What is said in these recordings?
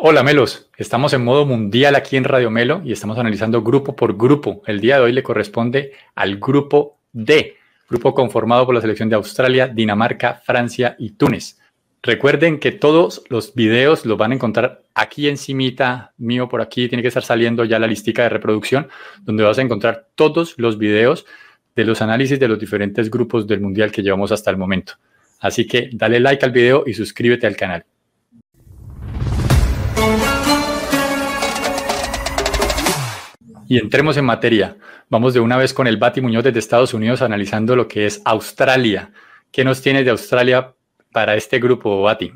Hola Melos, estamos en modo mundial aquí en Radio Melo y estamos analizando grupo por grupo. El día de hoy le corresponde al grupo D, grupo conformado por la selección de Australia, Dinamarca, Francia y Túnez. Recuerden que todos los videos los van a encontrar aquí encimita mío por aquí, tiene que estar saliendo ya la listica de reproducción, donde vas a encontrar todos los videos de los análisis de los diferentes grupos del mundial que llevamos hasta el momento. Así que dale like al video y suscríbete al canal. Y entremos en materia. Vamos de una vez con el Bati Muñoz desde Estados Unidos analizando lo que es Australia. ¿Qué nos tienes de Australia para este grupo, Bati?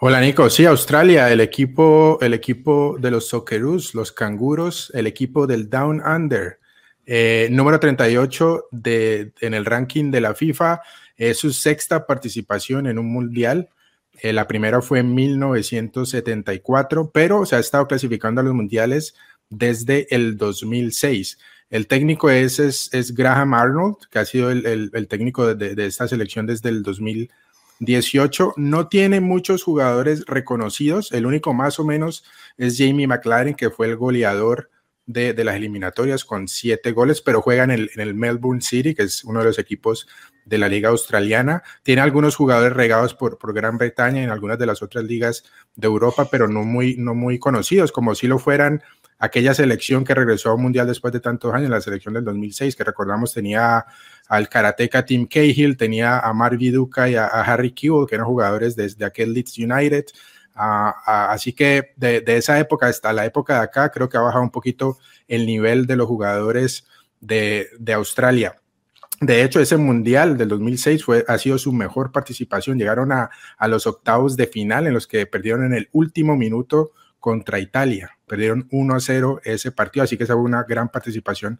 Hola Nico, sí, Australia, el equipo, el equipo de los Socceroos, los canguros, el equipo del Down Under, eh, número 38 de, en el ranking de la FIFA, es su sexta participación en un mundial. Eh, la primera fue en 1974, pero se ha estado clasificando a los mundiales desde el 2006. El técnico es, es, Graham Arnold, que ha sido el, técnico de, esta selección desde el 2018. No tiene muchos jugadores reconocidos. El único más o menos es Jamie McLaren, que fue el goleador de, las eliminatorias con siete goles, pero juega en el, en el Melbourne City, que es uno de los equipos de la liga australiana. Tiene algunos jugadores regados por, por Gran Bretaña y en algunas de las otras ligas de Europa, pero no muy, no muy conocidos, como si lo fueran aquella selección que regresó a un mundial después de tantos años, la selección del 2006, que recordamos tenía al karateca Tim Cahill, tenía a Mark Viduka y a, Harry Kewell, que eran jugadores desde aquel Leeds United. así que de, esa época hasta la época de acá, creo que ha bajado un poquito el nivel de los jugadores de, Australia. De hecho, ese mundial del 2006 fue, ha sido su mejor participación. Llegaron a los octavos de final en los que perdieron en el último minuto contra Italia. Perdieron 1 a 0 ese partido, así que esa una gran participación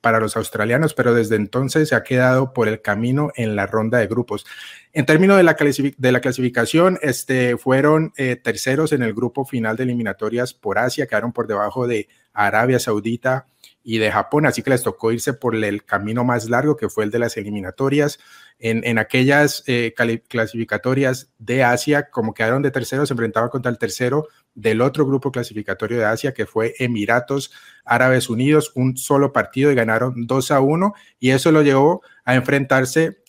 para los australianos, pero desde entonces se ha quedado por el camino en la ronda de grupos. En términos de la, de la clasificación, este, fueron eh, terceros en el grupo final de eliminatorias por Asia, quedaron por debajo de Arabia Saudita y de Japón, así que les tocó irse por el camino más largo, que fue el de las eliminatorias. En, aquellas eh, clasificatorias de Asia, como quedaron de terceros, se enfrentaban contra el tercero del otro grupo clasificatorio de Asia, que fue Emiratos Árabes Unidos, un solo partido y ganaron 2 a 1, y eso lo llevó a enfrentarse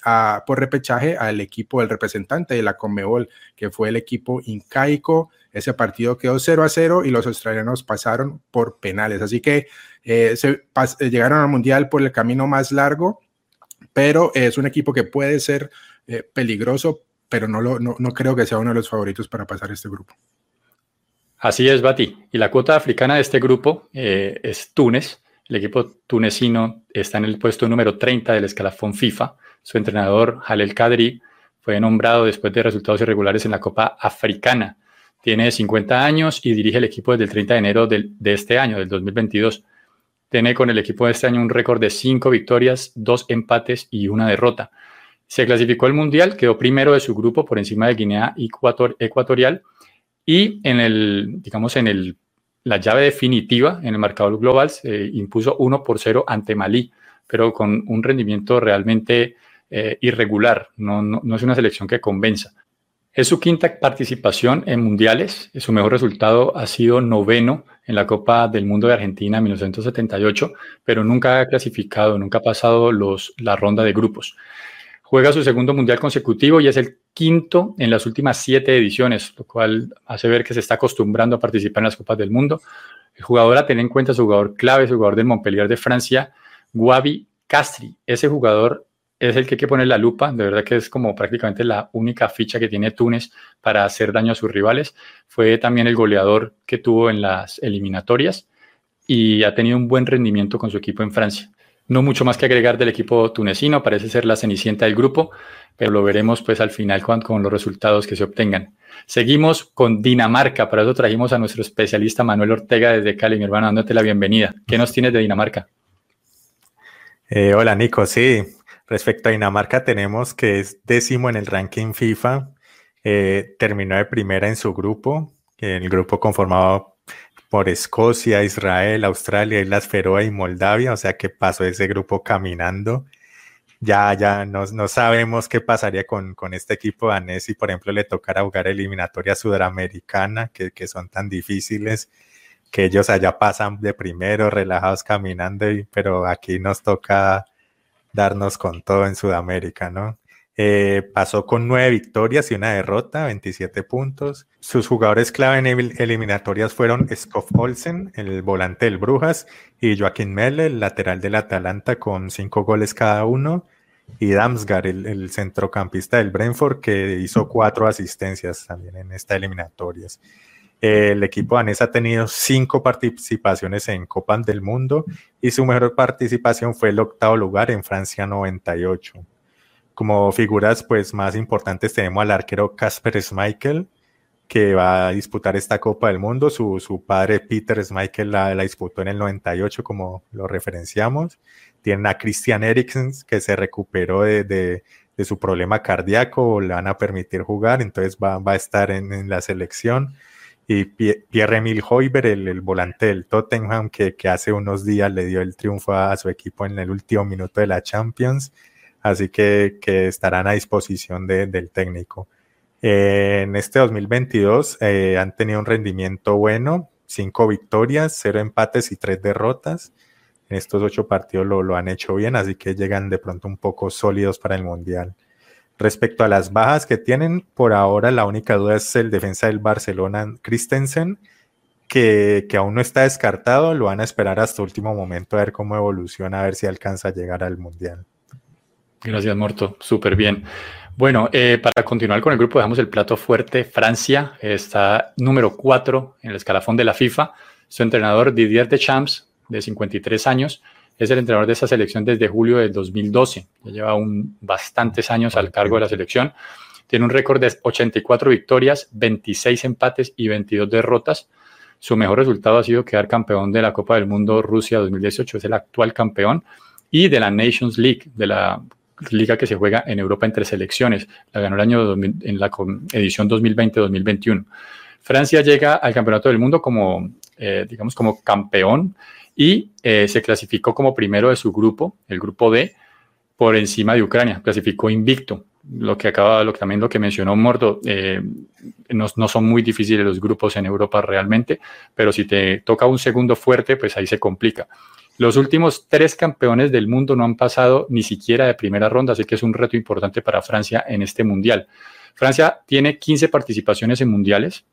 por repechaje al equipo del representante de la Conmebol, que fue el equipo incaico. Ese partido quedó 0 a 0 y los australianos pasaron por penales. Así que eh, se eh, llegaron al Mundial por el camino más largo, pero es un equipo que puede ser eh, peligroso, pero no, lo, no, no creo que sea uno de los favoritos para pasar este grupo. Así es, Bati. Y la cuota africana de este grupo eh, es Túnez. El equipo tunecino está en el puesto número 30 del escalafón FIFA. Su entrenador, Halel Kadri, fue nombrado después de resultados irregulares en la Copa Africana. Tiene 50 años y dirige el equipo desde el 30 de enero de este año, del 2022. Tiene con el equipo de este año un récord de 5 victorias, 2 empates y una derrota. Se clasificó al Mundial, quedó primero de su grupo por encima de Guinea Ecuatorial y en el, digamos, en el, la llave definitiva, en el marcador global, se impuso 1 por 0 ante Malí, pero con un rendimiento realmente eh, irregular. No, es una selección que convenza. Es su quinta participación en mundiales. Su mejor resultado ha sido noveno en la Copa del Mundo de Argentina en 1978, pero nunca ha clasificado, nunca ha pasado los, la ronda de grupos. Juega su segundo mundial consecutivo y es el quinto en las últimas siete ediciones, lo cual hace ver que se está acostumbrando a participar en las Copas del Mundo. El jugador a tener en cuenta su jugador clave, su jugador del Montpellier de Francia, Guavi Castri. Ese jugador es el que hay que poner la lupa, de verdad que es como prácticamente la única ficha que tiene Túnez para hacer daño a sus rivales. Fue también el goleador que tuvo en las eliminatorias y ha tenido un buen rendimiento con su equipo en Francia. No mucho más que agregar del equipo tunecino, parece ser la cenicienta del grupo, pero lo veremos pues al final con, con los resultados que se obtengan. Seguimos con Dinamarca, para eso trajimos a nuestro especialista Manuel Ortega desde Cali, mi hermano, dándote la bienvenida. ¿Qué nos tienes de Dinamarca? Eh, hola Nico, sí, respecto a Dinamarca tenemos que es décimo en el ranking FIFA, eh, terminó de primera en su grupo, el grupo conformado por Escocia, Israel, Australia, Islas Feroe y Moldavia, o sea que pasó ese grupo caminando. ya, ya no, no sabemos qué pasaría con, con este equipo danés si, por ejemplo, le tocara jugar eliminatoria sudamericana, que, que son tan difíciles que ellos allá pasan de primero, relajados caminando, pero aquí nos toca darnos con todo en Sudamérica, ¿no? Eh, pasó con nueve victorias y una derrota, 27 puntos. Sus jugadores clave en eliminatorias fueron Skoff Olsen, el volante del Brujas, y Joaquín Melle, el lateral del Atalanta, con cinco goles cada uno, y Damsgaard, el, centrocampista del Brentford, que hizo cuatro asistencias también en estas eliminatorias. El equipo danés ha tenido cinco participaciones en Copas del Mundo y su mejor participación fue el octavo lugar en Francia 98. Como figuras pues más importantes tenemos al arquero Casper Schmeichel, que va a disputar esta Copa del Mundo. Su, su padre Peter Schmeichel la, la, disputó en el 98, como lo referenciamos. Tienen a Christian Eriksen, que se recuperó de, de, de, su problema cardíaco, le van a permitir jugar, entonces va, va a estar en, en la selección y Pierre-Emile Hoiber, el, volante del Tottenham, que, hace unos días le dio el triunfo a, su equipo en el último minuto de la Champions, así que, que estarán a disposición de, del técnico. Eh, en este 2022 eh, han tenido un rendimiento bueno, cinco victorias, cero empates y tres derrotas. En estos ocho partidos lo han hecho bien, así que llegan de pronto un poco sólidos para el Mundial. Respecto a las bajas que tienen, por ahora la única duda es el defensa del Barcelona, Christensen, que, que, aún no está descartado, lo van a esperar hasta último momento a ver cómo evoluciona, a ver si alcanza a llegar al Mundial. Gracias, Morto. Súper bien. Bueno, eh, para continuar con el grupo, dejamos el plato fuerte. Francia está número 4 en el escalafón de la FIFA. Su entrenador Didier Deschamps, de 53 años, es el entrenador de esa selección desde julio del 2012. Ya lleva un, bastantes años al cargo de la selección. Tiene un récord de 84 victorias, 26 empates y 22 derrotas. Su mejor resultado ha sido quedar campeón de la Copa del Mundo Rusia 2018, es el actual campeón, y de la Nations League, de la liga que se juega en Europa entre selecciones. La ganó el año en la edición 2020-2021. Francia llega al Campeonato del Mundo como, eh, digamos, como campeón y eh, se clasificó como primero de su grupo, el grupo D, por encima de Ucrania, clasificó invicto. Lo que acaba, lo también lo que mencionó Mordo, eh, no, no, son muy difíciles los grupos en Europa realmente, pero si te toca un segundo fuerte, pues ahí se complica. Los últimos tres campeones del mundo no han pasado ni siquiera de primera ronda, así que es un reto importante para Francia en este mundial. Francia tiene 15 participaciones en mundiales,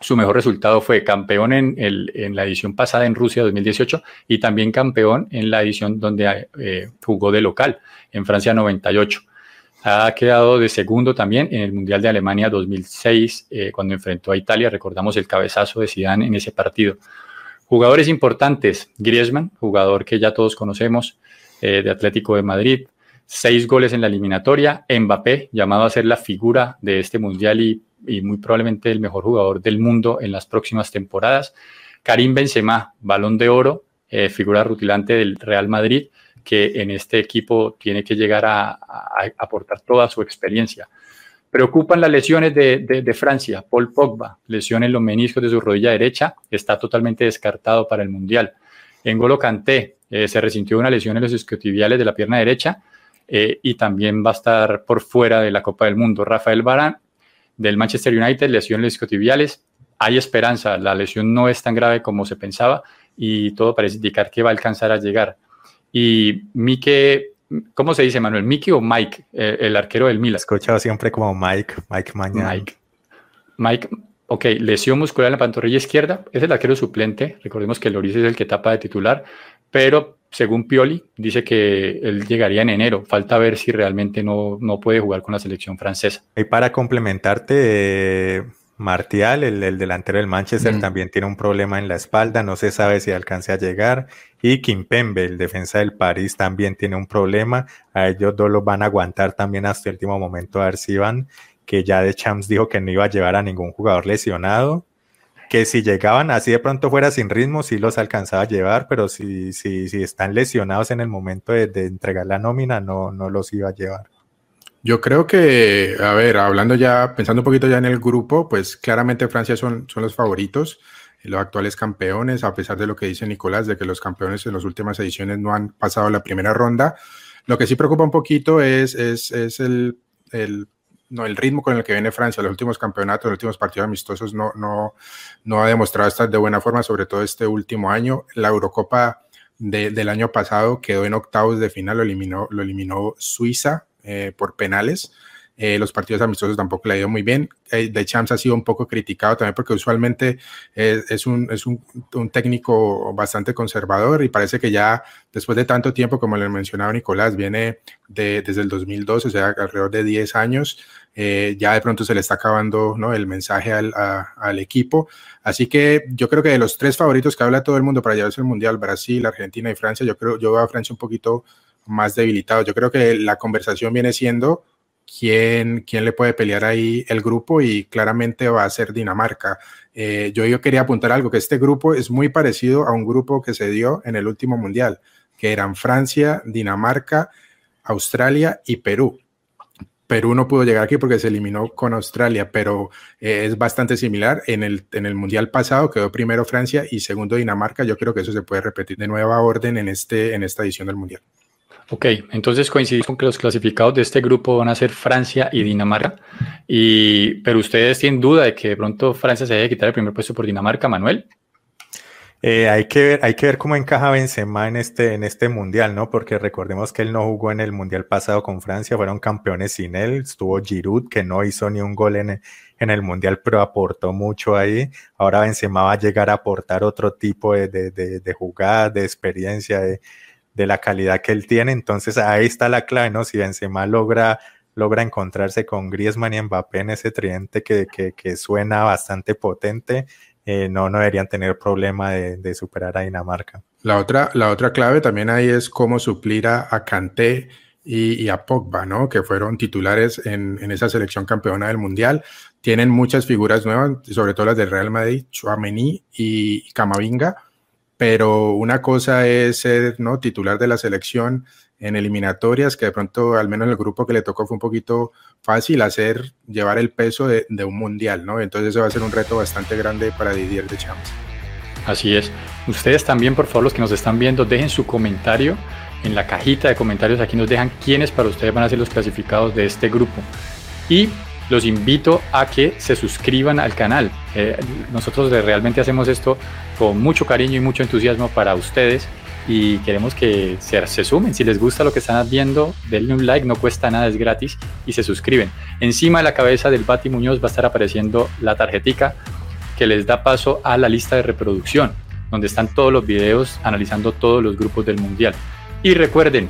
su mejor resultado fue campeón en, el, en, la edición pasada en Rusia 2018 y también campeón en la edición donde eh, jugó de local, en Francia 98. Ha quedado de segundo también en el Mundial de Alemania 2006, eh, cuando enfrentó a Italia. Recordamos el cabezazo de Zidane en ese partido. Jugadores importantes, Griezmann, jugador que ya todos conocemos, eh, de Atlético de Madrid, seis goles en la eliminatoria. Mbappé, llamado a ser la figura de este Mundial y muy probablemente el mejor jugador del mundo en las próximas temporadas. Karim Benzema, balón de oro, eh, figura rutilante del Real Madrid, que en este equipo tiene que llegar a, aportar toda su experiencia. Preocupan las lesiones de, Francia. Paul Pogba, lesión en los meniscos de su rodilla derecha, está totalmente descartado para el Mundial. Engolo Kanté eh, se resintió una lesión en los isquiotibiales de la pierna derecha eh, y también va a estar por fuera de la Copa del Mundo. Rafael Barán del Manchester United, lesión isquiotibiales. Hay esperanza, la lesión no es tan grave como se pensaba y todo parece indicar que va a alcanzar a llegar. Y Mike, ¿cómo se dice, Manuel? ¿Miki o Mike, eh, el arquero del Milan? Escuchado siempre como Mike, Mike Mañana. Mike. Mike, ok, lesión muscular en la pantorrilla izquierda, es el arquero suplente, recordemos que Loris es el que tapa de titular, pero según Pioli, dice que él llegaría en enero. Falta ver si realmente no, no puede jugar con la selección francesa. Y para complementarte, Martial, el, delantero del Manchester, mm. también tiene un problema en la espalda, no se sabe si alcance a llegar. Y Kimpembe, el defensa del París, también tiene un problema. A ellos dos los van a aguantar también hasta el último momento a ver si van, que ya de Champs dijo que no iba a llevar a ningún jugador lesionado que si llegaban así de pronto fuera sin ritmo, sí los alcanzaba a llevar, pero si, si, si están lesionados en el momento de, entregar la nómina, no, no los iba a llevar. Yo creo que, a ver, hablando ya, pensando un poquito ya en el grupo, pues claramente Francia son, son los favoritos, los actuales campeones, a pesar de lo que dice Nicolás, de que los campeones en las últimas ediciones no han pasado la primera ronda. Lo que sí preocupa un poquito es, es, es el, el, no, el ritmo con el que viene Francia. Los últimos campeonatos, los últimos partidos amistosos no, no, no ha demostrado estar de buena forma, sobre todo este último año. La Eurocopa del año pasado quedó en octavos de final, lo eliminó, lo eliminó Suiza eh, por penales. Eh, los partidos amistosos tampoco le ha ido muy bien. Eh, de Champs ha sido un poco criticado también porque usualmente es, un, es un, un, técnico bastante conservador y parece que ya después de tanto tiempo, como le mencionaba Nicolás, viene de, desde el 2012, o sea, alrededor de 10 años, eh, ya de pronto se le está acabando ¿no? el mensaje al, al, equipo. Así que yo creo que de los tres favoritos que habla todo el mundo para llevarse el Mundial, Brasil, Argentina y Francia, yo creo, yo veo a Francia un poquito más debilitado. Yo creo que la conversación viene siendo quién, quién le puede pelear ahí el grupo y claramente va a ser Dinamarca. Eh, yo, yo quería apuntar algo, que este grupo es muy parecido a un grupo que se dio en el último mundial, que eran Francia, Dinamarca, Australia y Perú. Perú no pudo llegar aquí porque se eliminó con Australia, pero eh, es bastante similar. En el, en el Mundial pasado quedó primero Francia y segundo Dinamarca. Yo creo que eso se puede repetir de nueva orden en, este, en esta edición del Mundial. Ok, entonces coincidimos con que los clasificados de este grupo van a ser Francia y Dinamarca. Y, pero ustedes tienen duda de que de pronto Francia se debe quitar el primer puesto por Dinamarca, Manuel. Eh, hay, que ver, hay que ver cómo encaja Benzema en este, en este mundial, ¿no? Porque recordemos que él no jugó en el mundial pasado con Francia, fueron campeones sin él. Estuvo Giroud, que no hizo ni un gol en, en el mundial, pero aportó mucho ahí. Ahora Benzema va a llegar a aportar otro tipo de, de, de, de jugada, de experiencia, de, de la calidad que él tiene. Entonces ahí está la clave, ¿no? Si Benzema logra, logra encontrarse con Griezmann y Mbappé en ese tridente que, que, que suena bastante potente, eh, no, no deberían tener problema de, superar a Dinamarca. La otra, la otra clave también ahí es cómo suplir a, a Kanté y, y, a Pogba, ¿no? Que fueron titulares en, en, esa selección campeona del Mundial. Tienen muchas figuras nuevas, sobre todo las del Real Madrid, Chouameni y Camavinga, pero una cosa es ser ¿no? titular de la selección en eliminatorias, que de pronto al menos el grupo que le tocó fue un poquito fácil hacer, llevar el peso de, de un mundial, ¿no? Entonces eso va a ser un reto bastante grande para Didier de Champs. Así es. Ustedes también, por favor, los que nos están viendo, dejen su comentario en la cajita de comentarios. Aquí nos dejan quiénes para ustedes van a ser los clasificados de este grupo. Y los invito a que se suscriban al canal. Eh, nosotros realmente hacemos esto con mucho cariño y mucho entusiasmo para ustedes y queremos que se, sumen. Si les gusta lo que están viendo, denle un like, no cuesta nada, es gratis y se suscriben. Encima de la cabeza del Bati Muñoz va a estar apareciendo la tarjetica que les da paso a la lista de reproducción, donde están todos los videos analizando todos los grupos del Mundial. Y recuerden,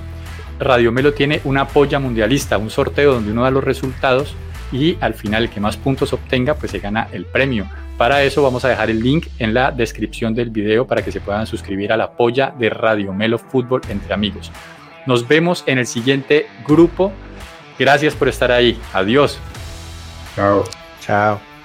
Radio Melo tiene una polla mundialista, un sorteo donde uno da los resultados y al final el que más puntos obtenga pues se gana el premio. Para eso vamos a dejar el link en la descripción del video para que se puedan suscribir a la polla de Radio Melo Fútbol entre amigos. Nos vemos en el siguiente grupo. Gracias por estar ahí. Adiós. Chao. Chao.